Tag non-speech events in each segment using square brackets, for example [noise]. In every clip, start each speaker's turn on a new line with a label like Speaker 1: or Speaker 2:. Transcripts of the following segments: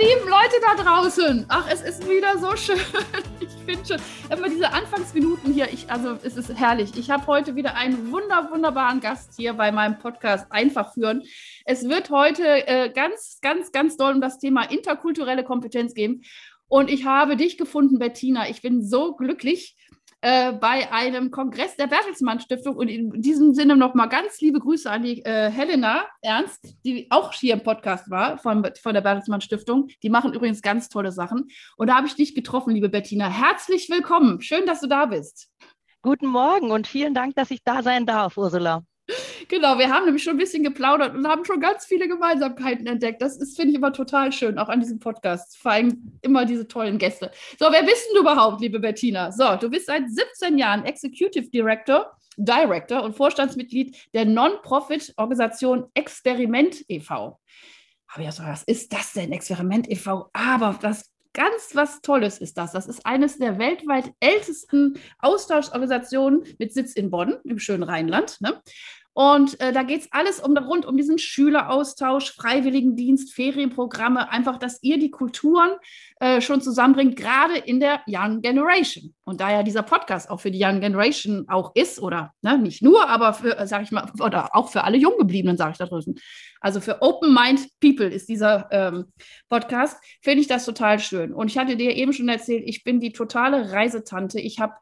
Speaker 1: Lieben Leute da draußen. Ach, es ist wieder so schön. [laughs] Ich finde schon immer diese Anfangsminuten hier. Ich, also, es ist herrlich. Ich habe heute wieder einen wunder, wunderbaren Gast hier bei meinem Podcast Einfach führen. Es wird heute äh, ganz, ganz, ganz doll um das Thema interkulturelle Kompetenz gehen. Und ich habe dich gefunden, Bettina. Ich bin so glücklich äh, bei einem Kongress der Bertelsmann Stiftung. Und in diesem Sinne nochmal ganz liebe Grüße an die äh, Helena Ernst, die auch hier im Podcast war von, von der Bertelsmann Stiftung. Die machen übrigens ganz tolle Sachen. Und da habe ich dich getroffen, liebe Bettina. Herzlich willkommen. Schön, dass du da bist.
Speaker 2: Guten Morgen und vielen Dank, dass ich da sein darf, Ursula.
Speaker 1: Genau, wir haben nämlich schon ein bisschen geplaudert und haben schon ganz viele Gemeinsamkeiten entdeckt. Das ist, finde ich, immer total schön, auch an diesem Podcast. Vor allem immer diese tollen Gäste. So, wer bist denn du überhaupt, liebe Bettina? So, du bist seit 17 Jahren Executive Director, Director und Vorstandsmitglied der Non-Profit-Organisation Experiment e.V. Aber ja, so, was ist das denn, Experiment e.V.? Aber das ganz was Tolles ist das. Das ist eines der weltweit ältesten Austauschorganisationen mit Sitz in Bonn, im schönen Rheinland. Ne? Und äh, da geht es alles um, rund um diesen Schüleraustausch, Freiwilligendienst, Ferienprogramme, einfach, dass ihr die Kulturen äh, schon zusammenbringt, gerade in der Young Generation. Und da ja dieser Podcast auch für die Young Generation auch ist, oder ne, nicht nur, aber für, äh, sag ich mal, oder auch für alle Junggebliebenen, sage ich da drüben. Also für Open Mind People ist dieser ähm, Podcast, finde ich das total schön. Und ich hatte dir eben schon erzählt, ich bin die totale Reisetante. Ich habe,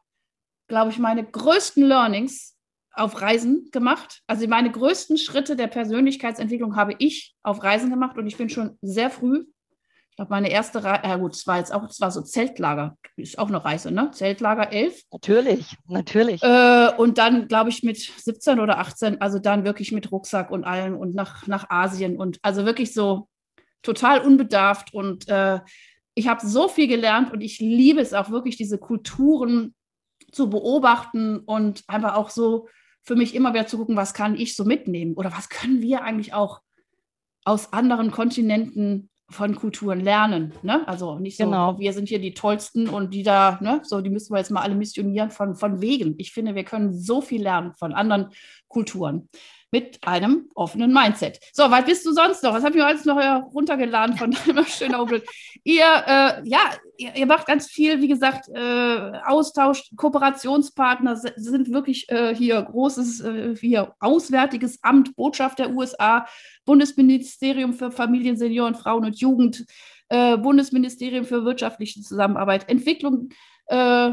Speaker 1: glaube ich, meine größten Learnings auf Reisen gemacht. Also meine größten Schritte der Persönlichkeitsentwicklung habe ich auf Reisen gemacht und ich bin schon sehr früh. Ich glaube, meine erste Reise, ja gut, es war jetzt auch, es war so Zeltlager, ist auch eine Reise, ne? Zeltlager 11.
Speaker 2: Natürlich, natürlich.
Speaker 1: Äh, und dann, glaube ich, mit 17 oder 18, also dann wirklich mit Rucksack und allem und nach, nach Asien und also wirklich so total unbedarft und äh, ich habe so viel gelernt und ich liebe es auch wirklich, diese Kulturen zu beobachten und einfach auch so für mich immer wieder zu gucken, was kann ich so mitnehmen oder was können wir eigentlich auch aus anderen Kontinenten von Kulturen lernen. Ne? Also nicht so, genau. wir sind hier die Tollsten und die da, ne? so, die müssen wir jetzt mal alle missionieren von, von Wegen. Ich finde, wir können so viel lernen von anderen Kulturen mit einem offenen Mindset. So, was bist du sonst noch? Was habe ich alles noch runtergeladen von deinem [laughs] schönen Umblick? Ihr, äh, ja, ihr, ihr, macht ganz viel, wie gesagt, äh, Austausch, Kooperationspartner sind wirklich äh, hier großes, äh, hier Auswärtiges Amt, Botschaft der USA, Bundesministerium für Familien, Senioren, Frauen und Jugend, äh, Bundesministerium für wirtschaftliche Zusammenarbeit, Entwicklung, äh,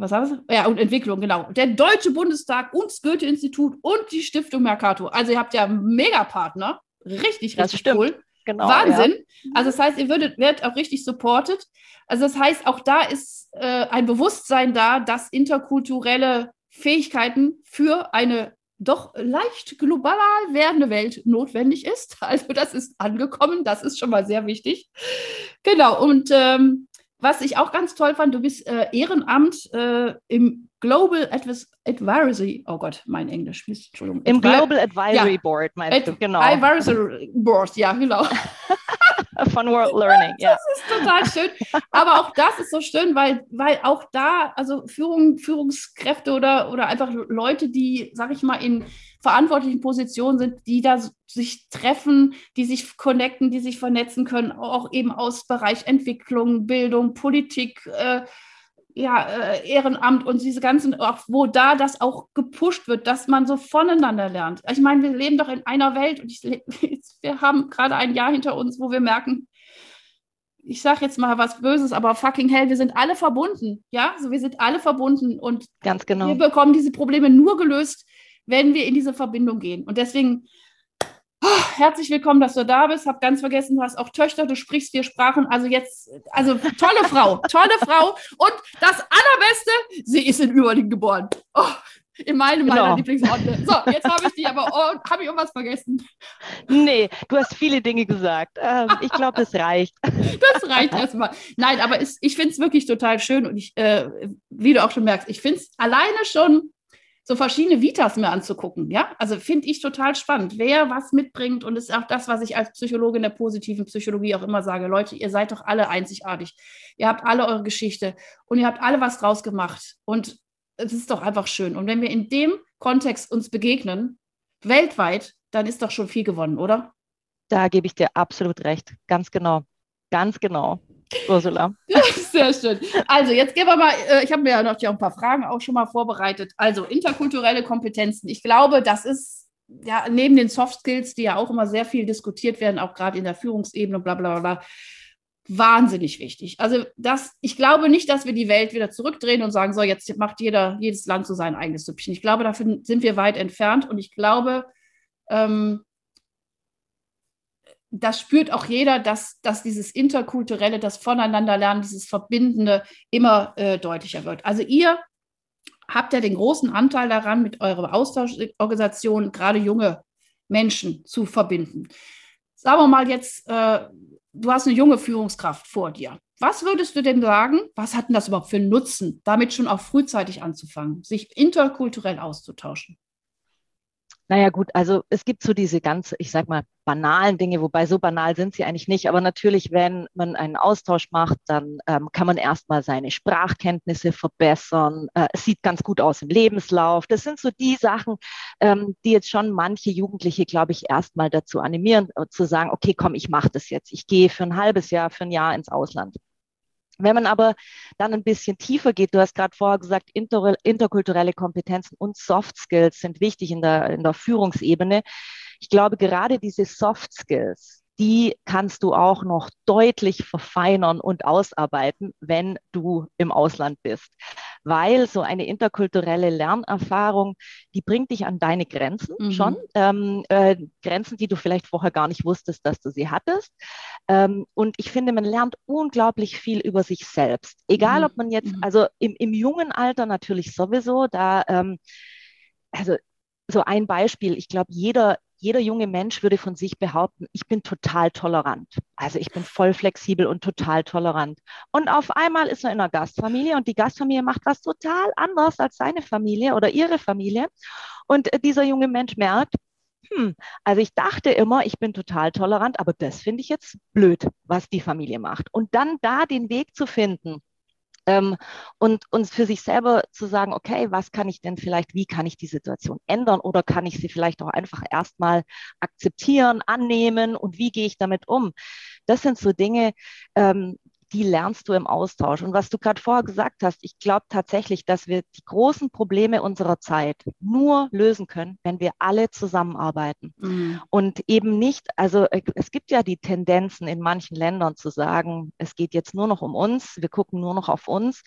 Speaker 1: was haben Sie? Ja, und Entwicklung, genau. Der Deutsche Bundestag und das Goethe-Institut und die Stiftung Mercator. Also ihr habt ja Megapartner. Richtig, richtig cool. Genau, Wahnsinn. Ja. Also das heißt, ihr würdet, werdet auch richtig supported. Also das heißt, auch da ist äh, ein Bewusstsein da, dass interkulturelle Fähigkeiten für eine doch leicht global werdende Welt notwendig ist. [laughs] Also das ist angekommen, das ist schon mal sehr wichtig. Genau, und ähm, was ich auch ganz toll fand, du bist äh, Ehrenamt äh, im Global Advis Advisory, oh Gott, mein Englisch,
Speaker 2: Entschuldigung. Im Advi Global Advisory ja. Board, meinst Ad
Speaker 1: du, genau. Advisory Board, ja, genau. [laughs] [laughs]
Speaker 2: Von World Learning,
Speaker 1: ja. Das ist total schön. Aber auch das ist so schön, weil, weil auch da, also Führung, Führungskräfte oder, oder einfach Leute, die, sag ich mal, in verantwortlichen Positionen sind, die da sich treffen, die sich connecten, die sich vernetzen können, auch eben aus Bereich Entwicklung, Bildung, Politik, äh, ja, äh, Ehrenamt und diese ganzen, auch wo da das auch gepusht wird, dass man so voneinander lernt. Ich meine, wir leben doch in einer Welt und ich, [laughs] wir haben gerade ein Jahr hinter uns, wo wir merken, ich sage jetzt mal was Böses, aber fucking hell, wir sind alle verbunden. Ja, also wir sind alle verbunden und
Speaker 2: Ganz genau.
Speaker 1: wir bekommen diese Probleme nur gelöst, wenn wir in diese Verbindung gehen. Und deswegen oh, herzlich willkommen, dass du da bist. Hab ganz vergessen, du hast auch Töchter, du sprichst vier Sprachen. Also jetzt, also tolle Frau, [laughs] tolle Frau. Und das Allerbeste, sie ist in Überlingen geboren. Oh, in meinem genau. meiner Lieblingsorte. So, jetzt habe ich die, aber [laughs] oh, habe ich irgendwas vergessen?
Speaker 2: Nee, du hast viele Dinge gesagt. Ähm, ich glaube, das reicht. [laughs]
Speaker 1: Das reicht erstmal. Nein, aber es, ich finde es wirklich total schön und ich, äh, wie du auch schon merkst, ich finde es alleine schon so verschiedene Vitas mir anzugucken. Ja, also finde ich total spannend, wer was mitbringt und ist auch das, was ich als Psychologin der positiven Psychologie auch immer sage. Leute, ihr seid doch alle einzigartig. Ihr habt alle eure Geschichte und ihr habt alle was draus gemacht und es ist doch einfach schön. Und wenn wir in dem Kontext uns begegnen, weltweit, dann ist doch schon viel gewonnen, oder?
Speaker 2: Da gebe ich dir absolut recht. Ganz genau. Ganz genau. Ursula. [laughs]
Speaker 1: Sehr schön. Also, jetzt gehen wir mal, äh, ich habe mir ja noch ein paar Fragen auch schon mal vorbereitet. Also, interkulturelle Kompetenzen. Ich glaube, das ist ja neben den Soft Skills, die ja auch immer sehr viel diskutiert werden, auch gerade in der Führungsebene, bla bla bla, wahnsinnig wichtig. Also, das, ich glaube nicht, dass wir die Welt wieder zurückdrehen und sagen, so, jetzt macht jeder, jedes Land so sein eigenes Süppchen. Ich glaube, dafür sind wir weit entfernt und ich glaube, ähm, das spürt auch jeder, dass, dass dieses Interkulturelle, das Voneinanderlernen, dieses Verbindende immer äh, deutlicher wird. Also ihr habt ja den großen Anteil daran, mit eurer Austauschorganisation gerade junge Menschen zu verbinden. Sagen wir mal jetzt, äh, du hast eine junge Führungskraft vor dir. Was würdest du denn sagen, was hat denn das überhaupt für einen Nutzen, damit schon auch frühzeitig anzufangen, sich interkulturell auszutauschen?
Speaker 2: Naja gut, also es gibt so diese ganz, ich sag mal, banalen Dinge, wobei so banal sind sie eigentlich nicht. Aber natürlich, wenn man einen Austausch macht, dann ähm, kann man erstmal seine Sprachkenntnisse verbessern. Äh, es sieht ganz gut aus im Lebenslauf. Das sind so die Sachen, ähm, die jetzt schon manche Jugendliche, glaube ich, erstmal dazu animieren, äh, zu sagen, okay, komm, ich mache das jetzt. Ich gehe für ein halbes Jahr, für ein Jahr ins Ausland. Wenn man aber dann ein bisschen tiefer geht, du hast gerade vorher gesagt, inter, interkulturelle Kompetenzen und Soft Skills sind wichtig in der, in der Führungsebene. Ich glaube, gerade diese Soft Skills, die kannst du auch noch deutlich verfeinern und ausarbeiten, wenn du im Ausland bist. Weil so eine interkulturelle Lernerfahrung, die bringt dich an deine Grenzen mhm. schon. Ähm, äh, Grenzen, die du vielleicht vorher gar nicht wusstest, dass du sie hattest. Ähm, und ich finde, man lernt unglaublich viel über sich selbst. Egal, mhm. ob man jetzt, mhm. also im, im jungen Alter natürlich sowieso, da, ähm, also so ein Beispiel, ich glaube, jeder, jeder junge Mensch würde von sich behaupten, ich bin total tolerant. Also ich bin voll flexibel und total tolerant. Und auf einmal ist er in einer Gastfamilie und die Gastfamilie macht was total anders als seine Familie oder ihre Familie. Und äh, dieser junge Mensch merkt, hm, also ich dachte immer, ich bin total tolerant, aber das finde ich jetzt blöd, was die Familie macht. Und dann da den Weg zu finden, ähm, und uns für sich selber zu sagen, okay, was kann ich denn vielleicht, wie kann ich die Situation ändern oder kann ich sie vielleicht auch einfach erstmal akzeptieren, annehmen und wie gehe ich damit um? Das sind so Dinge, ähm, die lernst du im Austausch. Und was du gerade vorher gesagt hast, ich glaube tatsächlich, dass wir die großen Probleme unserer Zeit nur lösen können, wenn wir alle zusammenarbeiten. Mhm. Und eben nicht, also äh, es gibt ja die Tendenzen in manchen Ländern zu sagen, es geht jetzt nur noch um uns, wir gucken nur noch auf uns.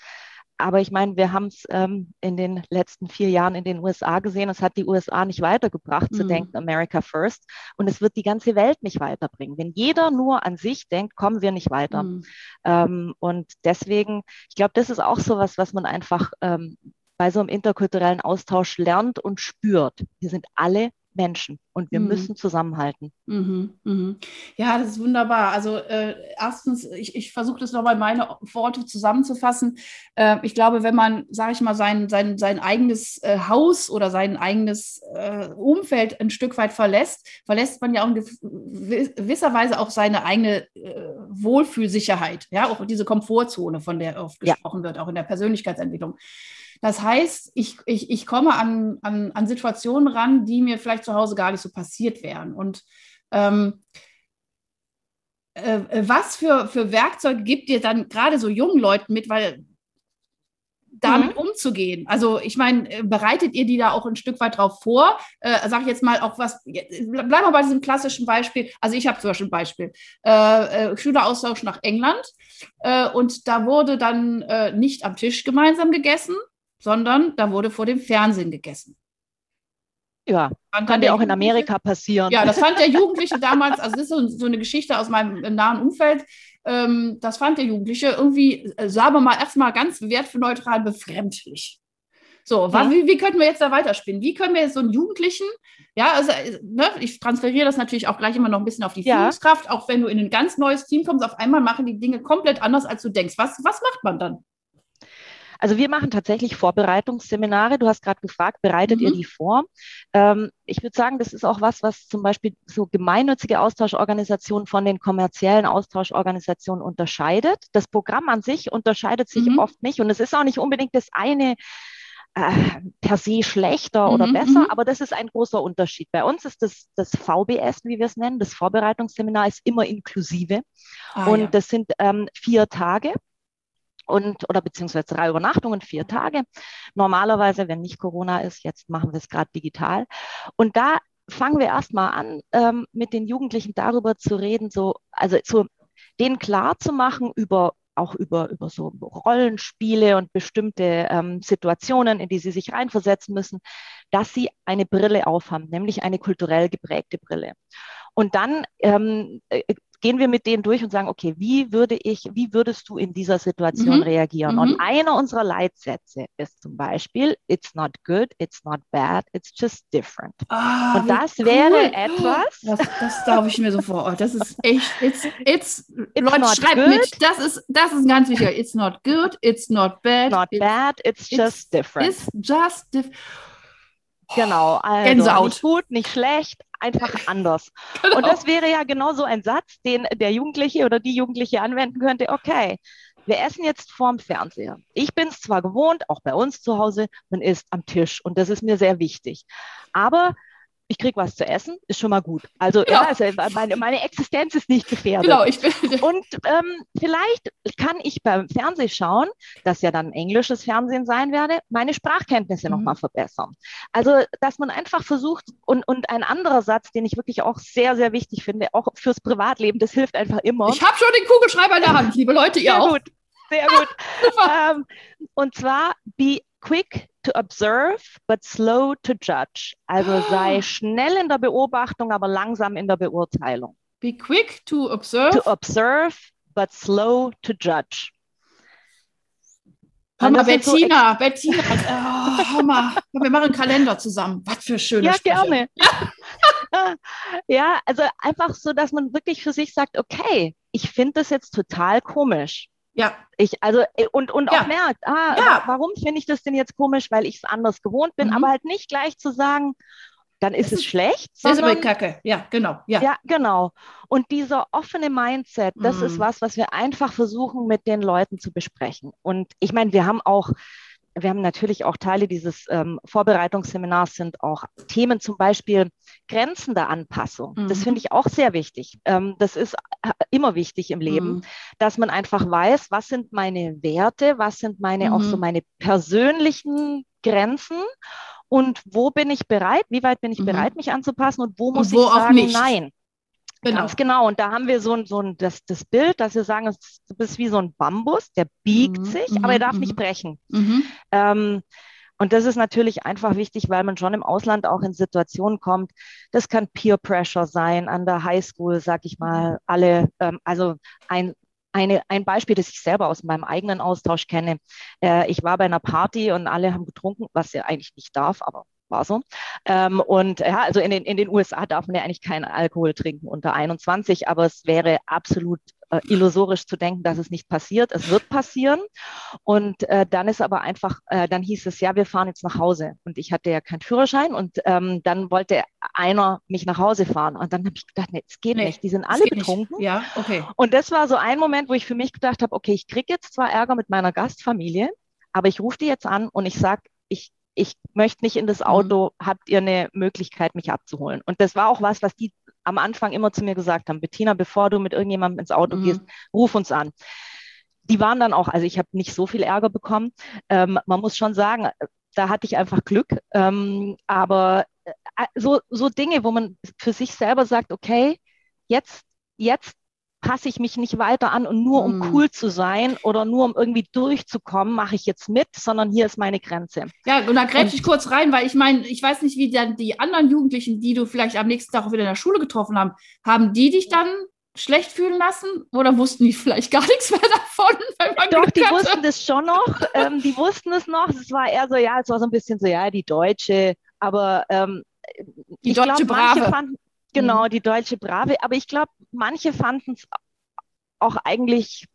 Speaker 2: Aber ich meine, wir haben es ähm, in den letzten vier Jahren in den USA gesehen. Es hat die USA nicht weitergebracht, mhm. zu denken, America first. Und es wird die ganze Welt nicht weiterbringen. Wenn jeder nur an sich denkt, kommen wir nicht weiter. Mhm. Ähm, und deswegen, ich glaube, das ist auch so was, was man einfach ähm, bei so einem interkulturellen Austausch lernt und spürt. Wir sind alle Menschen und wir mhm. müssen zusammenhalten.
Speaker 1: Mhm, mhm. Ja, das ist wunderbar. Also äh, erstens, ich, ich versuche das nochmal meine Worte zusammenzufassen. Äh, ich glaube, wenn man, sage ich mal, sein, sein, sein eigenes äh, Haus oder sein eigenes äh, Umfeld ein Stück weit verlässt, verlässt man ja auch in gewisser Weise auch seine eigene äh, Wohlfühlsicherheit, ja, auch diese Komfortzone, von der oft gesprochen ja. wird, auch in der Persönlichkeitsentwicklung. Das heißt, ich, ich, ich komme an, an, an Situationen ran, die mir vielleicht zu Hause gar nicht so passiert wären. Und ähm, äh, was für, für Werkzeuge gibt ihr dann gerade so jungen Leuten mit, weil damit mhm. umzugehen? Also ich meine, äh, bereitet ihr die da auch ein Stück weit drauf vor? Äh, Sage ich jetzt mal auch was, bleiben wir bei diesem klassischen Beispiel. Also ich habe zum Beispiel ein Beispiel, äh, äh, Schüleraustausch nach England äh, und da wurde dann äh, nicht am Tisch gemeinsam gegessen, sondern da wurde vor dem Fernsehen gegessen.
Speaker 2: Ja, kann ja auch in Amerika passieren.
Speaker 1: Ja, das fand der Jugendliche damals, also das ist so, so eine Geschichte aus meinem nahen Umfeld, ähm, das fand der Jugendliche irgendwie, äh, sagen wir mal, erstmal ganz wertneutral befremdlich. So, ja. wie, wie könnten wir jetzt da weiterspinnen? Wie können wir jetzt so einen Jugendlichen, ja, also ne, ich transferiere das natürlich auch gleich immer noch ein bisschen auf die ja. Führungskraft, auch wenn du in ein ganz neues Team kommst, auf einmal machen die Dinge komplett anders, als du denkst. Was, was macht man dann?
Speaker 2: Also wir machen tatsächlich Vorbereitungsseminare. Du hast gerade gefragt, bereitet mhm. ihr die vor? Ähm, ich würde sagen, das ist auch was, was zum Beispiel so gemeinnützige Austauschorganisationen von den kommerziellen Austauschorganisationen unterscheidet. Das Programm an sich unterscheidet sich mhm. oft nicht und es ist auch nicht unbedingt das eine äh, per se schlechter mhm, oder besser, mhm. aber das ist ein großer Unterschied. Bei uns ist das, das VBS, wie wir es nennen, das Vorbereitungsseminar ist immer inklusive ah, und ja. das sind ähm, vier Tage und oder beziehungsweise drei Übernachtungen, vier Tage. Normalerweise, wenn nicht Corona ist, jetzt machen wir es gerade digital. Und da fangen wir erstmal an, ähm, mit den Jugendlichen darüber zu reden, so, also so denen klar zu machen über auch über, über so Rollenspiele und bestimmte ähm, Situationen, in die sie sich reinversetzen müssen, dass sie eine Brille aufhaben, nämlich eine kulturell geprägte Brille. Und dann ähm, äh, gehen wir mit denen durch und sagen, okay, wie würde ich, wie würdest du in dieser Situation mhm. reagieren? Mhm. Und einer unserer Leitsätze ist zum Beispiel, it's not good, it's not bad, it's just different. Ah, und das cool. wäre etwas.
Speaker 1: Das, das darf ich mir so vor. Oh, das ist echt, it's, it's, it's Leute, schreibt good. mit. Das ist, das ist ganz wichtig. It's not good, it's not bad.
Speaker 2: Not it's, bad, it's, it's just different.
Speaker 1: It's just different.
Speaker 2: Genau, also Gänsehaut. nicht gut, nicht schlecht, einfach [laughs] anders. Genau. Und das wäre ja genau so ein Satz, den der Jugendliche oder die Jugendliche anwenden könnte. Okay, wir essen jetzt vorm Fernseher. Ich bin es zwar gewohnt, auch bei uns zu Hause, man isst am Tisch und das ist mir sehr wichtig. Aber ich kriege was zu essen, ist schon mal gut. Also, ja. ja also meine, meine, Existenz ist nicht gefährdet. Genau, ich bin. [laughs] Und ähm, vielleicht kann ich beim Fernsehschauen, das ja dann englisches Fernsehen sein werde, meine Sprachkenntnisse mhm. nochmal verbessern. Also, dass man einfach versucht, und, und ein anderer Satz, den ich wirklich auch sehr, sehr wichtig finde, auch fürs Privatleben, das hilft einfach immer.
Speaker 1: Ich habe schon den Kugelschreiber in der Hand, liebe Leute, ihr
Speaker 2: sehr
Speaker 1: auch.
Speaker 2: Gut, sehr gut. [laughs] ähm, und zwar, be quick to observe, but slow to judge. Also sei schnell in der Beobachtung, aber langsam in der Beurteilung.
Speaker 1: Be quick to observe.
Speaker 2: To observe, but slow to judge.
Speaker 1: Hammer, Bettina, so Bettina, [laughs] oh, Hammer. Wir machen einen Kalender zusammen. Was für schöne
Speaker 2: Ja, Sprüche. gerne. [laughs] ja, also einfach so, dass man wirklich für sich sagt, okay, ich finde das jetzt total komisch. Ja. Ich, also, äh, und, und ja. auch merkt, ah, ja. warum finde ich das denn jetzt komisch? Weil ich es anders gewohnt bin, mhm. aber halt nicht gleich zu sagen, dann ist das es ist, schlecht.
Speaker 1: Das ist aber Kacke, ja, genau. Ja.
Speaker 2: ja, genau. Und dieser offene Mindset, das mhm. ist was, was wir einfach versuchen, mit den Leuten zu besprechen. Und ich meine, wir haben auch wir haben natürlich auch Teile dieses ähm, Vorbereitungsseminars sind auch Themen, zum Beispiel Grenzen der Anpassung. Mhm. Das finde ich auch sehr wichtig. Ähm, das ist äh, immer wichtig im Leben, mhm. dass man einfach weiß, was sind meine Werte, was sind meine mhm. auch so mhm. meine persönlichen Grenzen und wo bin ich bereit, wie weit bin ich mhm. bereit, mich anzupassen und wo muss und wo ich sagen, nein. Genau. Ganz genau. Und da haben wir so ein, so ein das, das Bild, dass wir sagen, du bist wie so ein Bambus, der biegt mhm, sich, aber er darf mhm. nicht brechen. Mhm. Ähm, und das ist natürlich einfach wichtig, weil man schon im Ausland auch in Situationen kommt. Das kann Peer Pressure sein an der Highschool, sag ich mal. Alle, ähm, also ein, eine, ein Beispiel, das ich selber aus meinem eigenen Austausch kenne. Äh, ich war bei einer Party und alle haben getrunken, was ja eigentlich nicht darf, aber war so. Ähm, und ja, also in den, in den USA darf man ja eigentlich keinen Alkohol trinken unter 21, aber es wäre absolut äh, illusorisch zu denken, dass es nicht passiert. Es wird passieren. Und äh, dann ist aber einfach, äh, dann hieß es, ja, wir fahren jetzt nach Hause. Und ich hatte ja keinen Führerschein und ähm, dann wollte einer mich nach Hause fahren. Und dann habe ich gedacht, nee, es geht nee, nicht. Die sind alle betrunken.
Speaker 1: Nicht. Ja, okay.
Speaker 2: Und das war so ein Moment, wo ich für mich gedacht habe, okay, ich kriege jetzt zwar Ärger mit meiner Gastfamilie, aber ich rufe die jetzt an und ich sage, ich möchte nicht in das mhm. Auto, mhm. habt ihr eine Möglichkeit, mich abzuholen? Und das war auch was, was die am Anfang immer zu mir gesagt haben, Bettina, bevor du mit irgendjemandem ins Auto mhm. gehst, ruf uns an. Die waren dann auch, also ich habe nicht so viel Ärger bekommen. Ähm, man muss schon sagen, da hatte ich einfach Glück. Ähm, aber äh, so, so Dinge, wo man für sich selber sagt, okay, jetzt, jetzt passe ich mich nicht weiter an und nur um mm. cool zu sein oder nur um irgendwie durchzukommen, mache ich jetzt mit, sondern hier ist meine Grenze.
Speaker 1: Ja, und da grätsche ich kurz rein, weil ich meine, ich weiß nicht, wie dann die anderen Jugendlichen, die du vielleicht am nächsten Tag auch wieder in der Schule getroffen haben, haben die dich dann schlecht fühlen lassen oder wussten die vielleicht gar nichts mehr davon? [laughs]
Speaker 2: Doch, die hatte? wussten das schon noch. [laughs] ähm, die wussten es noch. Es war eher so, ja, es war so ein bisschen so, ja, die Deutsche, aber ähm,
Speaker 1: die deutsche glaub, Brave.
Speaker 2: Fanden, genau, mhm. die deutsche Brave. Aber ich glaube, manche fanden es auch eigentlich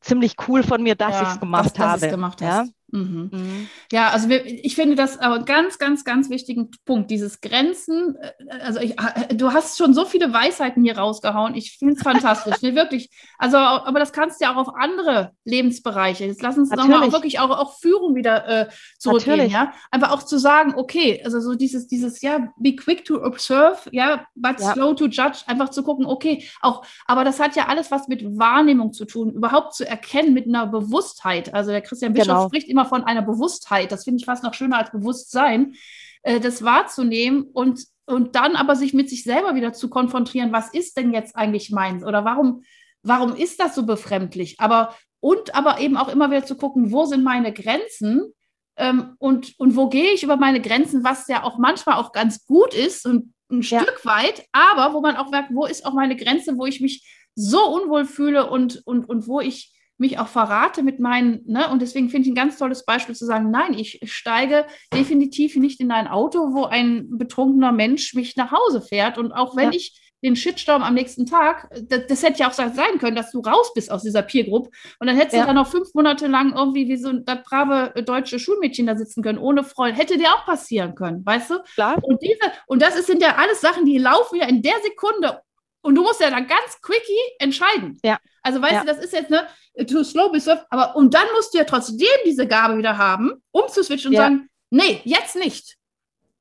Speaker 2: ziemlich cool von mir, dass ja, ich es gemacht dass, habe. Dass
Speaker 1: gemacht ja? Mhm. Mhm. Ja, also wir, ich finde das aber einen ganz, ganz, ganz wichtigen Punkt, dieses Grenzen. Äh, also ich, äh, du hast schon so viele Weisheiten hier rausgehauen. Ich finde es fantastisch, nee, wirklich. Also, aber das kannst du ja auch auf andere Lebensbereiche. Jetzt lass uns nochmal auch wirklich auch, auch Führung wieder äh, zurückgehen, Natürlich. ja. Einfach auch zu sagen, okay, also so dieses, dieses, ja, be quick to observe, ja, but ja. slow to judge, einfach zu gucken, okay, auch, aber das hat ja alles was mit Wahrnehmung zu tun, überhaupt zu erkennen mit einer Bewusstheit. Also der Christian Bischof genau. spricht immer immer von einer Bewusstheit, das finde ich fast noch schöner als Bewusstsein, äh, das wahrzunehmen und, und dann aber sich mit sich selber wieder zu konfrontieren, was ist denn jetzt eigentlich meins oder warum, warum ist das so befremdlich? Aber und aber eben auch immer wieder zu gucken, wo sind meine Grenzen ähm, und, und wo gehe ich über meine Grenzen, was ja auch manchmal auch ganz gut ist und ein ja. Stück weit, aber wo man auch merkt, wo ist auch meine Grenze, wo ich mich so unwohl fühle und, und, und wo ich mich auch verrate mit meinen, ne? und deswegen finde ich ein ganz tolles Beispiel zu sagen, nein, ich steige definitiv nicht in ein Auto, wo ein betrunkener Mensch mich nach Hause fährt. Und auch wenn ja. ich den Shitstorm am nächsten Tag, das, das, hätte ja auch sein können, dass du raus bist aus dieser Peer Group und dann hättest ja. du dann noch fünf Monate lang irgendwie wie so das brave deutsche Schulmädchen da sitzen können, ohne Freund. Hätte dir auch passieren können, weißt du?
Speaker 2: Klar.
Speaker 1: Und, diese, und das sind ja alles Sachen, die laufen ja in der Sekunde und du musst ja dann ganz quickie entscheiden.
Speaker 2: Ja.
Speaker 1: Also weißt
Speaker 2: ja.
Speaker 1: du, das ist jetzt ne too slow bist du, aber und dann musst du ja trotzdem diese Gabe wieder haben, um zu switchen und ja. sagen, nee, jetzt nicht.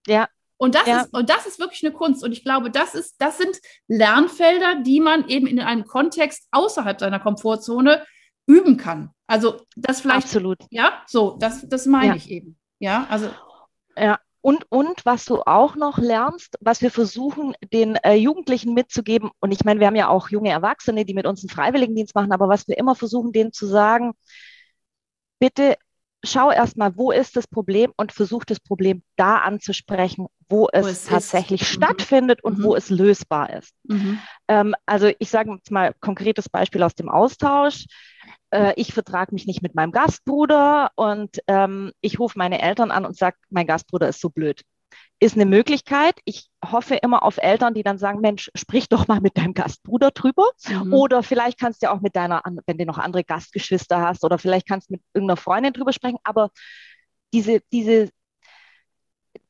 Speaker 2: Ja.
Speaker 1: Und das
Speaker 2: ja.
Speaker 1: ist und das ist wirklich eine Kunst und ich glaube, das ist das sind Lernfelder, die man eben in einem Kontext außerhalb seiner Komfortzone üben kann. Also das vielleicht
Speaker 2: Absolut.
Speaker 1: Ja, so, das das meine ich eben. Ja, also
Speaker 2: ja, und, und was du auch noch lernst, was wir versuchen, den äh, Jugendlichen mitzugeben, und ich meine, wir haben ja auch junge Erwachsene, die mit uns einen Freiwilligendienst machen, aber was wir immer versuchen, denen zu sagen, bitte schau erstmal, wo ist das Problem und versuch das Problem da anzusprechen, wo, wo es, es tatsächlich ist. Mhm. stattfindet mhm. und mhm. wo es lösbar ist. Mhm. Ähm, also ich sage jetzt mal konkretes Beispiel aus dem Austausch äh, ich vertrage mich nicht mit meinem Gastbruder und ähm, ich rufe meine Eltern an und sage, mein Gastbruder ist so blöd. Ist eine Möglichkeit. Ich hoffe immer auf Eltern, die dann sagen, Mensch, sprich doch mal mit deinem Gastbruder drüber. Mhm. Oder vielleicht kannst du ja auch mit deiner, wenn du noch andere Gastgeschwister hast, oder vielleicht kannst du mit irgendeiner Freundin drüber sprechen. Aber diese, diese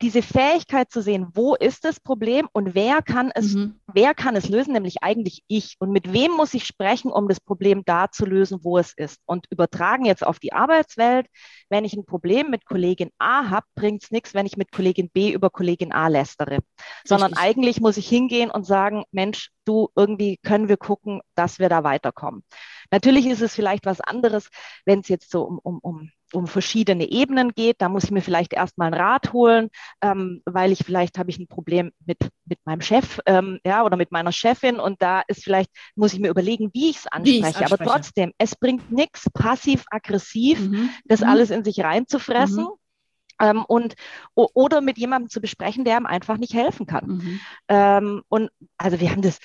Speaker 2: diese Fähigkeit zu sehen, wo ist das Problem und wer kann es, mhm. wer kann es lösen, nämlich eigentlich ich. Und mit wem muss ich sprechen, um das Problem da zu lösen, wo es ist. Und übertragen jetzt auf die Arbeitswelt, wenn ich ein Problem mit Kollegin A habe, bringt es nichts, wenn ich mit Kollegin B über Kollegin A lästere. Richtig. Sondern eigentlich muss ich hingehen und sagen, Mensch, du, irgendwie können wir gucken, dass wir da weiterkommen. Natürlich ist es vielleicht was anderes, wenn es jetzt so um, um, um um verschiedene Ebenen geht. Da muss ich mir vielleicht erstmal einen Rat holen, ähm, weil ich vielleicht habe ich ein Problem mit, mit meinem Chef ähm, ja, oder mit meiner Chefin und da ist vielleicht, muss ich mir überlegen, wie ich es anspreche. Aber trotzdem, es bringt nichts passiv-aggressiv, mhm. das mhm. alles in sich reinzufressen. Mhm. Ähm, und oder mit jemandem zu besprechen, der ihm einfach nicht helfen kann. Mhm. Ähm, und also wir haben das,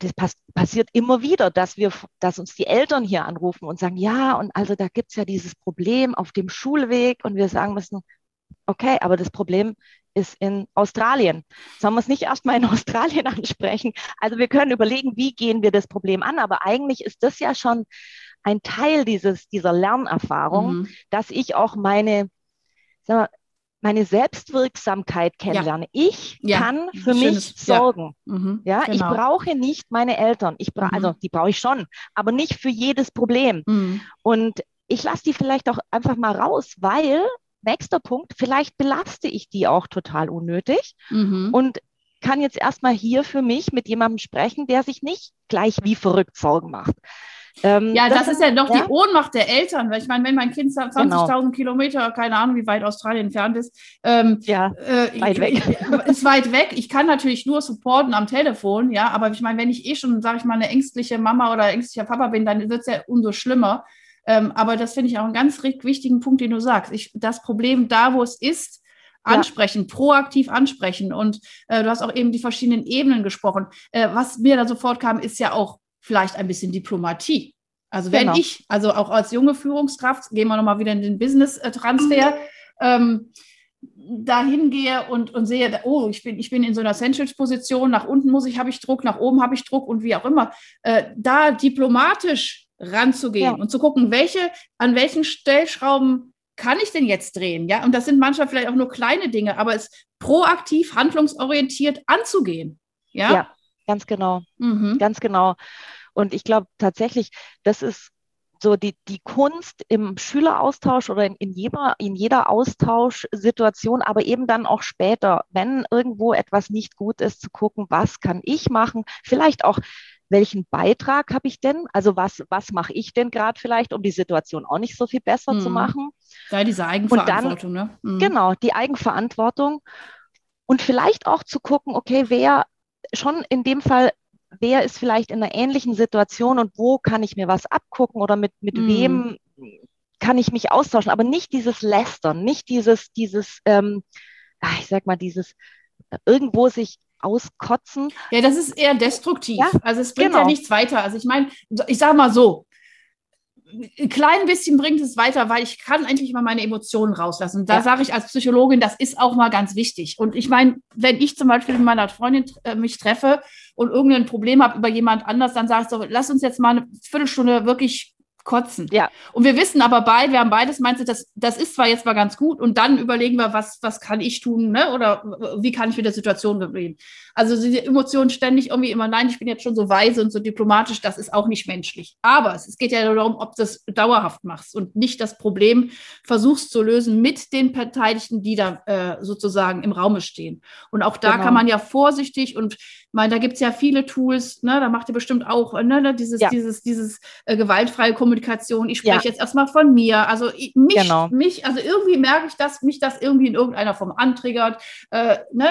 Speaker 2: das pass passiert immer wieder, dass wir, dass uns die Eltern hier anrufen und sagen, ja, und also da gibt es ja dieses Problem auf dem Schulweg und wir sagen müssen, okay, aber das Problem ist in Australien. Sollen wir es nicht erstmal in [laughs] Australien ansprechen? Also wir können überlegen, wie gehen wir das Problem an, aber eigentlich ist das ja schon ein Teil dieses, dieser Lernerfahrung, mhm. dass ich auch meine, wir, meine Selbstwirksamkeit kennenlerne. Ja. Ich ja. kann für Schönes, mich sorgen. Ja, mhm, ja genau. ich brauche nicht meine Eltern. Ich bra mhm. also die brauche ich schon, aber nicht für jedes Problem. Mhm. Und ich lasse die vielleicht auch einfach mal raus, weil nächster Punkt, vielleicht belaste ich die auch total unnötig mhm. und kann jetzt erstmal hier für mich mit jemandem sprechen, der sich nicht gleich wie verrückt Sorgen macht.
Speaker 1: Ähm, ja, das, das, ist ja noch ja? die Ohnmacht der Eltern, weil ich meine, wenn mein Kind 20.000 genau. Kilometer, keine Ahnung, wie weit Australien entfernt ist, ähm,
Speaker 2: ja, äh, weit weg. [laughs]
Speaker 1: ist weit weg. Ich kann natürlich nur supporten am Telefon, ja, aber ich meine, wenn ich eh schon, sage ich mal, eine ängstliche Mama oder ängstlicher Papa bin, dann wird es ja umso schlimmer. Ähm, aber das finde ich auch einen ganz wichtigen Punkt, den du sagst. Ich, das Problem da, wo es ist, ansprechen, ja. proaktiv ansprechen. Und äh, du hast auch eben die verschiedenen Ebenen gesprochen. Äh, was mir da sofort kam, ist ja auch vielleicht ein bisschen Diplomatie. Also wenn genau. ich, also auch als junge Führungskraft, gehen wir nochmal wieder in den Business-Transfer, mhm. ähm, dahin gehe und, und sehe, oh, ich bin, ich bin in so einer Essentials-Position, nach unten muss ich, habe ich Druck, nach oben habe ich Druck und wie auch immer, äh, da diplomatisch ranzugehen ja. und zu gucken, welche, an welchen Stellschrauben kann ich denn jetzt drehen? Ja, und das sind manchmal vielleicht auch nur kleine Dinge, aber es proaktiv, handlungsorientiert anzugehen. Ja, ja
Speaker 2: ganz genau. Mhm. Ganz genau. Und ich glaube tatsächlich, das ist so die, die Kunst im Schüleraustausch oder in, in, jeder, in jeder Austauschsituation, aber eben dann auch später, wenn irgendwo etwas nicht gut ist, zu gucken, was kann ich machen, vielleicht auch welchen Beitrag habe ich denn? Also was, was mache ich denn gerade vielleicht, um die Situation auch nicht so viel besser mhm. zu machen?
Speaker 1: Ja, diese Eigenverantwortung,
Speaker 2: dann, ne? Mhm. Genau, die Eigenverantwortung. Und vielleicht auch zu gucken, okay, wer schon in dem Fall wer ist vielleicht in einer ähnlichen Situation und wo kann ich mir was abgucken oder mit, mit mm. wem kann ich mich austauschen, aber nicht dieses Lästern, nicht dieses, dieses, ähm, ah, ich sag mal, dieses irgendwo sich auskotzen.
Speaker 1: Ja, das ist eher destruktiv. Ja, also es bringt genau. ja nichts weiter. Also ich meine, ich sage mal so, ein klein bisschen bringt es weiter, weil ich kann endlich mal meine Emotionen rauslassen. Und da ja. sage ich als Psychologin, das ist auch mal ganz wichtig. Und ich meine, wenn ich zum Beispiel mit meiner Freundin äh, mich treffe und irgendein Problem habe über jemand anders, dann sage ich so, lass uns jetzt mal eine Viertelstunde wirklich kotzen. Ja. Und wir wissen aber beide, wir haben beides Mindset, das, das ist zwar jetzt mal ganz gut und dann überlegen wir, was, was kann ich tun, ne? Oder wie kann ich mit der Situation umgehen. Also diese Emotionen ständig irgendwie immer, nein, ich bin jetzt schon so weise und so diplomatisch, das ist auch nicht menschlich. Aber es, es geht ja darum, ob du das dauerhaft machst und nicht das Problem versuchst zu lösen mit den Beteiligten, die da äh, sozusagen im Raume stehen. Und auch da genau. kann man ja vorsichtig und meine, da gibt es ja viele Tools, ne, da macht ihr bestimmt auch ne, ne dieses, ja. dieses, dieses äh, gewaltfreie Kommunikation. Ich spreche ja. jetzt erstmal von mir. Also ich, mich, genau. mich, also irgendwie merke ich, dass mich das irgendwie in irgendeiner Form antriggert. Äh, ne?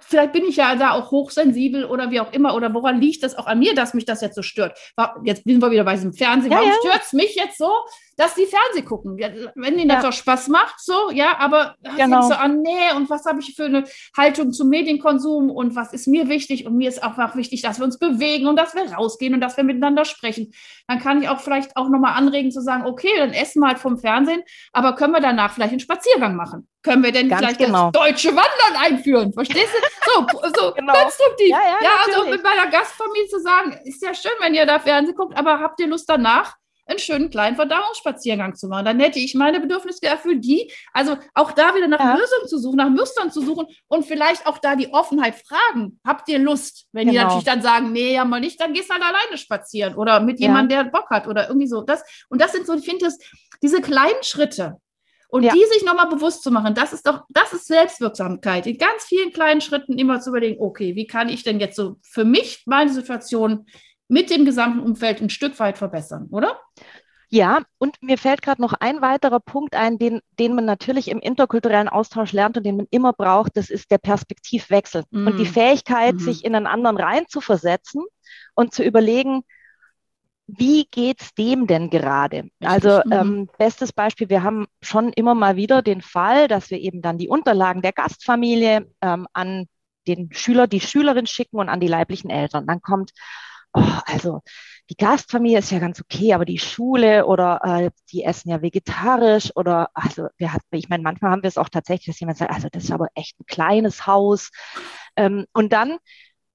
Speaker 1: Vielleicht bin ich ja da auch hochsensibel oder wie auch immer, oder woran liegt das auch an mir, dass mich das jetzt so stört? Jetzt sind wir wieder bei diesem Fernsehen. Ja, Warum ja. stört es mich jetzt so, dass die Fernsehen gucken? Wenn ihnen das ja. auch Spaß macht, so, ja, aber genau. so an, nee, und was habe ich für eine Haltung zum Medienkonsum und was ist mir wichtig? Und mir ist auch wichtig, dass wir uns bewegen und dass wir rausgehen und dass wir miteinander sprechen. Dann kann ich auch vielleicht auch nochmal anregen zu sagen, okay, dann essen wir halt vom Fernsehen, aber können wir danach vielleicht einen Spaziergang machen? Können wir denn Ganz vielleicht genau. das deutsche Wandern einführen? Verstehst du? So, [laughs] so genau. konstruktiv. Ja, ja, ja also mit meiner Gastfamilie zu sagen, ist ja schön, wenn ihr da Fernsehen guckt, aber habt ihr Lust danach? einen schönen kleinen Verdauungsspaziergang zu machen. Dann hätte ich meine Bedürfnisse erfüllt, die, also auch da wieder nach ja. Lösungen zu suchen, nach Mustern zu suchen und vielleicht auch da die Offenheit fragen. Habt ihr Lust? Wenn genau. die natürlich dann sagen, nee, ja mal nicht, dann gehst du halt alleine spazieren oder mit ja. jemandem, der Bock hat oder irgendwie so. Das, und das sind so, ich finde das, diese kleinen Schritte, und ja. die sich nochmal bewusst zu machen, das ist doch, das ist Selbstwirksamkeit. In ganz vielen kleinen Schritten immer zu überlegen, okay, wie kann ich denn jetzt so für mich meine Situation mit dem gesamten Umfeld ein Stück weit verbessern, oder?
Speaker 2: Ja, und mir fällt gerade noch ein weiterer Punkt ein, den, den man natürlich im interkulturellen Austausch lernt und den man immer braucht, das ist der Perspektivwechsel mm. und die Fähigkeit, mm. sich in einen anderen rein zu versetzen und zu überlegen, wie geht's dem denn gerade? Also mhm. ähm, bestes Beispiel, wir haben schon immer mal wieder den Fall, dass wir eben dann die Unterlagen der Gastfamilie ähm, an den Schüler, die Schülerin schicken und an die leiblichen Eltern. Dann kommt, oh, also die Gastfamilie ist ja ganz okay, aber die Schule oder äh, die essen ja vegetarisch oder also wir hatten, ich meine, manchmal haben wir es auch tatsächlich, dass jemand sagt, also das ist aber echt ein kleines Haus. Ähm, und dann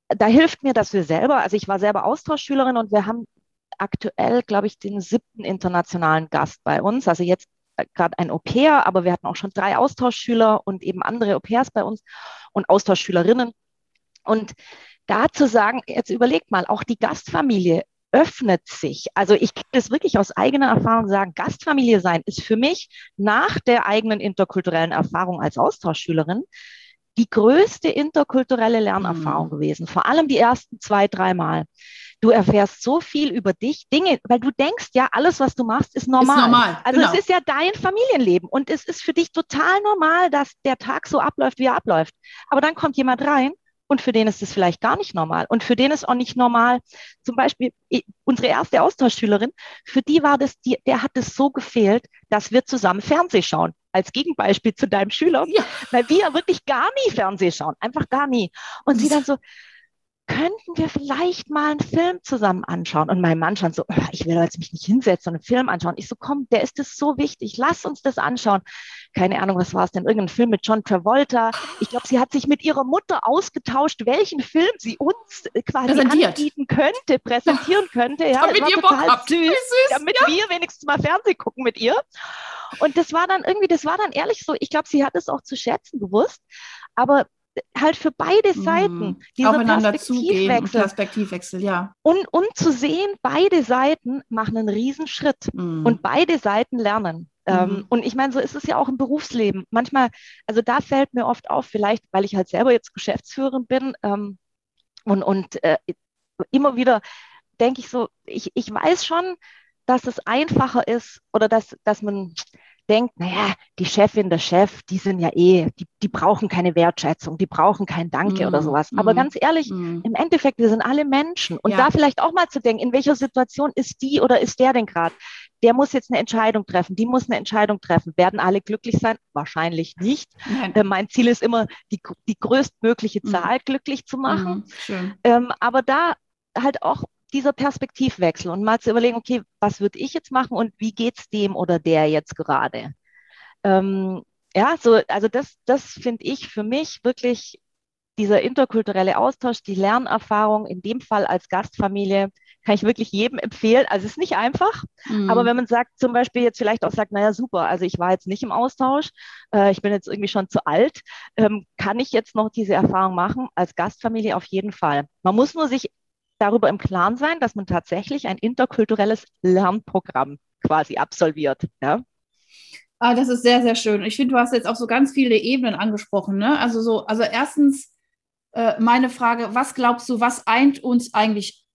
Speaker 2: da hilft mir, dass wir selber, also ich war selber Austauschschülerin und wir haben aktuell, glaube ich, den siebten internationalen Gast bei uns. Also jetzt äh, gerade ein Au-pair, aber wir hatten auch schon drei Austauschschüler und eben andere Au-pairs bei uns und Austauschschülerinnen. Und da zu sagen, jetzt überlegt mal, auch die Gastfamilie öffnet sich. Also ich kann das wirklich aus eigener Erfahrung sagen, Gastfamilie sein ist für mich nach der eigenen interkulturellen Erfahrung als Austauschschülerin die größte interkulturelle Lernerfahrung mhm. gewesen. Vor allem die ersten zwei, dreimal. Du erfährst so viel über dich, Dinge, weil du denkst ja, alles, was du machst, ist normal. Ist normal also genau. es ist ja dein Familienleben und es ist für dich total normal, dass der Tag so abläuft, wie er abläuft. Aber dann kommt jemand rein und für den ist es vielleicht gar nicht normal. Und für den ist auch nicht normal, zum Beispiel unsere erste Austauschschülerin, für die war das, die, der hat es so gefehlt, dass wir zusammen Fernseh schauen. Als Gegenbeispiel zu deinem Schüler, ja. weil wir wirklich gar nie Fernseh schauen, einfach gar nie. Und sie dann so, könnten wir vielleicht mal einen Film zusammen anschauen? Und mein Mann schon so, oh, ich will jetzt mich nicht hinsetzen und einen Film anschauen. Ich so, komm, der ist das so wichtig, lass uns das anschauen. Keine Ahnung, was war es denn? Irgendein Film mit John Travolta. Ich glaube, sie hat sich mit ihrer Mutter ausgetauscht, welchen Film sie uns quasi anbieten könnte, präsentieren könnte. Ja, damit ihr Bock süß, süß, damit ja. wir wenigstens mal Fernsehen gucken mit ihr. Und das war dann irgendwie, das war dann ehrlich so, ich glaube, sie hat es auch zu schätzen gewusst. Aber halt für beide mhm. Seiten
Speaker 1: dieser Aufeinander Perspektivwechsel. Perspektivwechsel, ja.
Speaker 2: Und, und zu sehen, beide Seiten machen einen Riesenschritt mhm. und beide Seiten lernen. Ähm, mhm. und ich meine, so ist es ja auch im Berufsleben. Manchmal, also da fällt mir oft auf, vielleicht, weil ich halt selber jetzt Geschäftsführerin bin ähm, und, und äh, immer wieder denke ich so, ich, ich weiß schon, dass es einfacher ist oder dass, dass man denkt, naja, die Chefin, der Chef, die sind ja eh, die, die brauchen keine Wertschätzung, die brauchen kein Danke mm, oder sowas. Aber mm, ganz ehrlich, mm. im Endeffekt, wir sind alle Menschen. Und ja. da vielleicht auch mal zu denken, in welcher Situation ist die oder ist der denn gerade? Der muss jetzt eine Entscheidung treffen, die muss eine Entscheidung treffen. Werden alle glücklich sein? Wahrscheinlich nicht. Äh, mein Ziel ist immer, die, die größtmögliche mm. Zahl glücklich zu machen. Mm, ähm, aber da halt auch dieser Perspektivwechsel und mal zu überlegen, okay, was würde ich jetzt machen und wie geht es dem oder der jetzt gerade? Ähm, ja, so, also das, das finde ich für mich wirklich dieser interkulturelle Austausch, die Lernerfahrung, in dem Fall als Gastfamilie, kann ich wirklich jedem empfehlen. Also es ist nicht einfach, mhm. aber wenn man sagt, zum Beispiel jetzt vielleicht auch sagt, naja, super, also ich war jetzt nicht im Austausch, äh, ich bin jetzt irgendwie schon zu alt, ähm, kann ich jetzt noch diese Erfahrung machen? Als Gastfamilie auf jeden Fall. Man muss nur sich darüber im Klaren sein, dass man tatsächlich ein interkulturelles Lernprogramm quasi absolviert. Ja?
Speaker 1: Ah, das ist sehr, sehr schön. Ich finde, du hast jetzt auch so ganz viele Ebenen angesprochen. Ne? Also so, also erstens äh, meine Frage, was glaubst du, was eint uns eigentlich,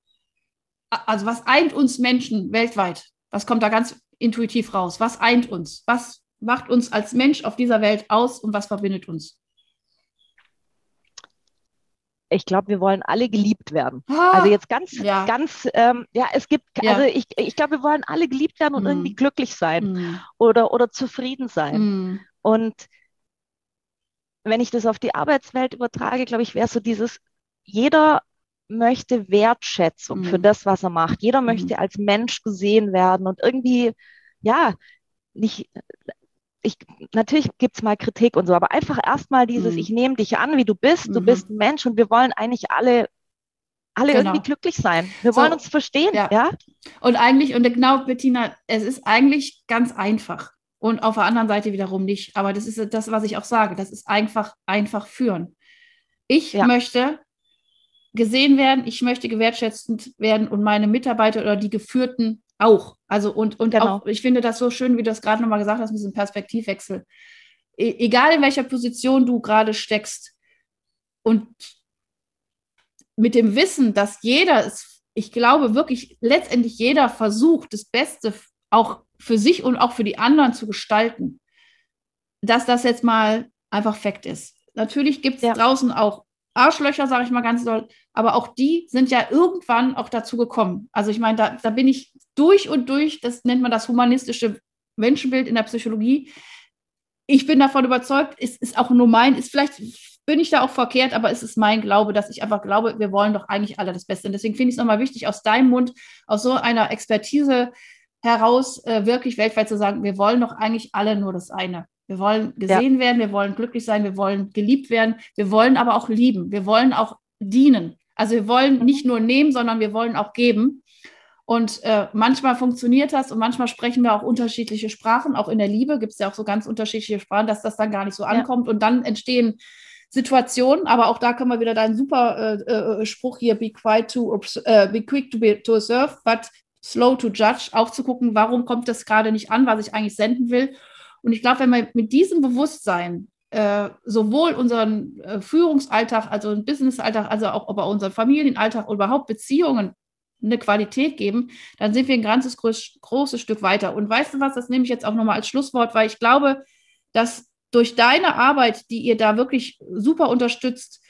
Speaker 1: also was eint uns Menschen weltweit? Was kommt da ganz intuitiv raus? Was eint uns? Was macht uns als Mensch auf dieser Welt aus und was verbindet uns?
Speaker 2: Ich glaube, wir wollen alle geliebt werden. Also jetzt ganz, ja. ganz, ähm, ja, es gibt, ja. also ich, ich glaube, wir wollen alle geliebt werden und mm. irgendwie glücklich sein mm. oder, oder zufrieden sein. Mm. Und wenn ich das auf die Arbeitswelt übertrage, glaube ich, wäre so dieses, jeder möchte Wertschätzung für das, was er macht. Jeder möchte als Mensch gesehen werden und irgendwie, ja, nicht ich, natürlich gibt es mal Kritik und so, aber einfach erstmal dieses, mhm. ich nehme dich an, wie du bist, du mhm. bist ein Mensch und wir wollen eigentlich alle, alle genau. irgendwie glücklich sein. Wir so, wollen uns verstehen, ja. ja.
Speaker 1: Und eigentlich, und genau, Bettina, es ist eigentlich ganz einfach. Und auf der anderen Seite wiederum nicht. Aber das ist das, was ich auch sage. Das ist einfach, einfach führen. Ich ja. möchte gesehen werden, ich möchte gewertschätzend werden und meine Mitarbeiter oder die Geführten auch. Also und, und genau. auch, ich finde das so schön, wie du das gerade nochmal gesagt hast, mit diesem Perspektivwechsel. E egal in welcher Position du gerade steckst und mit dem Wissen, dass jeder es, ich glaube wirklich, letztendlich jeder versucht, das Beste auch für sich und auch für die anderen zu gestalten, dass das jetzt mal einfach Fakt ist. Natürlich gibt es ja. draußen auch Arschlöcher, sage ich mal ganz doll, aber auch die sind ja irgendwann auch dazu gekommen. Also ich meine, da, da bin ich durch und durch, das nennt man das humanistische Menschenbild in der Psychologie. Ich bin davon überzeugt, es ist auch nur mein, ist vielleicht bin ich da auch verkehrt, aber es ist mein Glaube, dass ich einfach glaube, wir wollen doch eigentlich alle das Beste. Und deswegen finde ich es nochmal wichtig, aus deinem Mund, aus so einer Expertise heraus, äh, wirklich weltweit zu sagen, wir wollen doch eigentlich alle nur das eine. Wir wollen gesehen ja. werden, wir wollen glücklich sein, wir wollen geliebt werden, wir wollen aber auch lieben, wir wollen auch dienen. Also wir wollen nicht nur nehmen, sondern wir wollen auch geben. Und äh, manchmal funktioniert das und manchmal sprechen wir auch unterschiedliche Sprachen. Auch in der Liebe gibt es ja auch so ganz unterschiedliche Sprachen, dass das dann gar nicht so ankommt. Ja. Und dann entstehen Situationen, aber auch da können wir wieder deinen super äh, äh, Spruch hier, be quiet to, äh, be quick to, be, to observe, but slow to judge, auch zu gucken, warum kommt das gerade nicht an, was ich eigentlich senden will und ich glaube, wenn wir mit diesem Bewusstsein äh, sowohl unseren äh, Führungsalltag, also einen Businessalltag, also auch bei unserem Familienalltag überhaupt Beziehungen eine Qualität geben, dann sind wir ein ganzes groß, großes Stück weiter. Und weißt du was, das nehme ich jetzt auch nochmal als Schlusswort, weil ich glaube, dass durch deine Arbeit, die ihr da wirklich super unterstützt,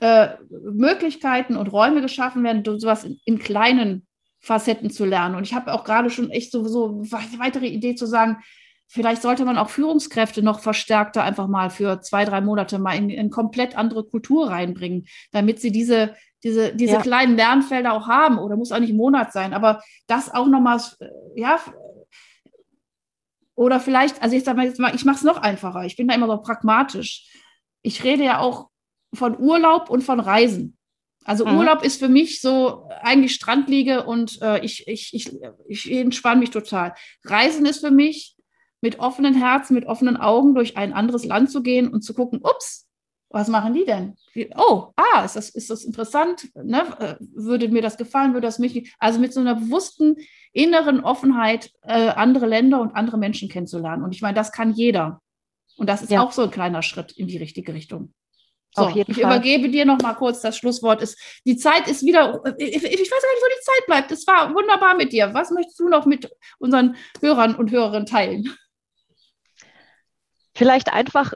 Speaker 1: äh, Möglichkeiten und Räume geschaffen werden, sowas in, in kleinen Facetten zu lernen. Und ich habe auch gerade schon echt so, so weitere Idee zu sagen, vielleicht sollte man auch Führungskräfte noch verstärkter einfach mal für zwei, drei Monate mal in, in komplett andere Kultur reinbringen, damit sie diese, diese, diese ja. kleinen Lernfelder auch haben. Oder muss auch nicht ein Monat sein, aber das auch nochmal, äh, ja, oder vielleicht, also ich sage mal jetzt mal, ich mache es noch einfacher. Ich bin da immer so pragmatisch. Ich rede ja auch von Urlaub und von Reisen. Also mhm. Urlaub ist für mich so eigentlich Strandliege und äh, ich, ich, ich, ich entspanne mich total. Reisen ist für mich mit offenen Herzen, mit offenen Augen durch ein anderes Land zu gehen und zu gucken, ups, was machen die denn? Oh, ah, ist das, ist das interessant? Ne? Äh, würde mir das gefallen? Würde das mich? Also mit so einer bewussten inneren Offenheit, äh, andere Länder und andere Menschen kennenzulernen. Und ich meine, das kann jeder. Und das ist ja. auch so ein kleiner Schritt in die richtige Richtung. So, ich Fall. übergebe dir noch mal kurz das Schlusswort. Ist, die Zeit ist wieder, ich, ich, weiß gar nicht, wo die Zeit bleibt. Es war wunderbar mit dir. Was möchtest du noch mit unseren Hörern und Hörerinnen teilen?
Speaker 2: Vielleicht einfach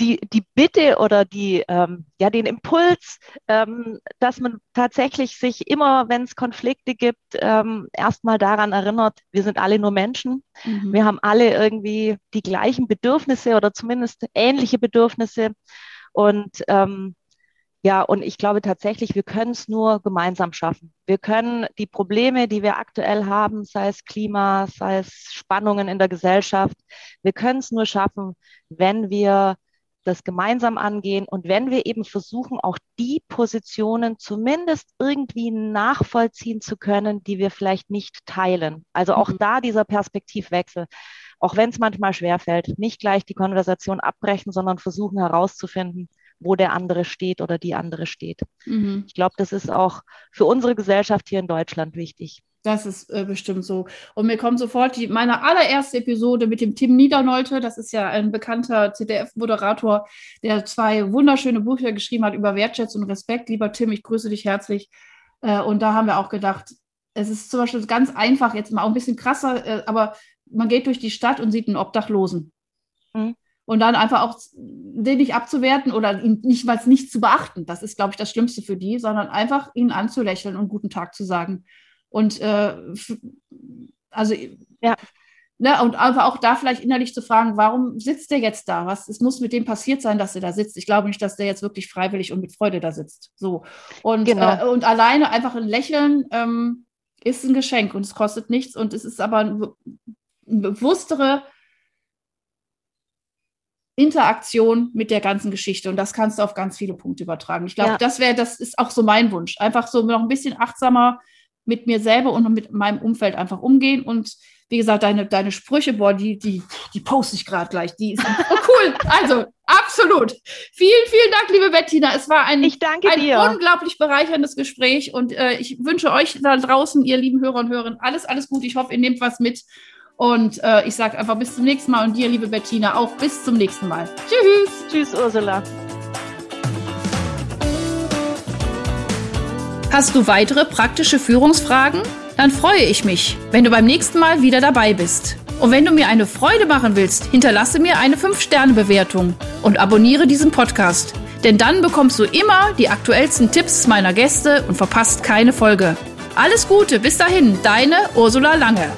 Speaker 2: die, die Bitte oder die, ähm, ja, den Impuls, ähm, dass man tatsächlich sich immer, wenn es Konflikte gibt, ähm, erstmal daran erinnert, wir sind alle nur Menschen. Mhm. Wir haben alle irgendwie die gleichen Bedürfnisse oder zumindest ähnliche Bedürfnisse. Und ähm, ja, und ich glaube tatsächlich, wir können es nur gemeinsam schaffen. Wir können die Probleme, die wir aktuell haben, sei es Klima, sei es Spannungen in der Gesellschaft, wir können es nur schaffen, wenn wir das gemeinsam angehen und wenn wir eben versuchen, auch die Positionen zumindest irgendwie nachvollziehen zu können, die wir vielleicht nicht teilen. Also auch mhm. da dieser Perspektivwechsel auch wenn es manchmal schwerfällt, nicht gleich die Konversation abbrechen, sondern versuchen herauszufinden, wo der andere steht oder die andere steht. Mhm. Ich glaube, das ist auch für unsere Gesellschaft hier in Deutschland wichtig.
Speaker 1: Das ist äh, bestimmt so. Und mir kommt sofort die, meine allererste Episode mit dem Tim Niedernolte. Das ist ja ein bekannter CDF-Moderator, der zwei wunderschöne Bücher geschrieben hat über Wertschätzung und Respekt. Lieber Tim, ich grüße dich herzlich. Äh, und da haben wir auch gedacht, es ist zum Beispiel ganz einfach, jetzt mal auch ein bisschen krasser, äh, aber man geht durch die Stadt und sieht einen Obdachlosen. Mhm. Und dann einfach auch den nicht abzuwerten oder ihn nicht mal nicht zu beachten. Das ist, glaube ich, das Schlimmste für die, sondern einfach ihn anzulächeln und guten Tag zu sagen. Und äh, also ja. Ne, und einfach auch da vielleicht innerlich zu fragen, warum sitzt der jetzt da? Was es muss mit dem passiert sein, dass er da sitzt? Ich glaube nicht, dass der jetzt wirklich freiwillig und mit Freude da sitzt. So. Und, genau. äh, und alleine einfach ein Lächeln ähm, ist ein Geschenk und es kostet nichts und es ist aber ein bewusstere Interaktion mit der ganzen Geschichte. Und das kannst du auf ganz viele Punkte übertragen. Ich glaube, ja. das wäre, das ist auch so mein Wunsch. Einfach so noch ein bisschen achtsamer mit mir selber und mit meinem Umfeld einfach umgehen. Und wie gesagt, deine, deine Sprüche, boah, die, die, die poste ich gerade gleich. Die sind so [laughs] cool. Also, absolut. Vielen, vielen Dank, liebe Bettina. Es war ein, ein unglaublich bereicherndes Gespräch. Und äh, ich wünsche euch da draußen, ihr lieben Hörer und Hörerinnen, alles, alles gut. Ich hoffe, ihr nehmt was mit und äh, ich sage einfach bis zum nächsten Mal und dir, liebe Bettina, auch bis zum nächsten Mal. Tschüss.
Speaker 2: Tschüss, Ursula.
Speaker 1: Hast du weitere praktische Führungsfragen? Dann freue ich mich, wenn du beim nächsten Mal wieder dabei bist. Und wenn du mir eine Freude machen willst, hinterlasse mir eine 5-Sterne-Bewertung und abonniere diesen Podcast. Denn dann bekommst du immer die aktuellsten Tipps meiner Gäste und verpasst keine Folge. Alles Gute, bis dahin, deine Ursula Lange.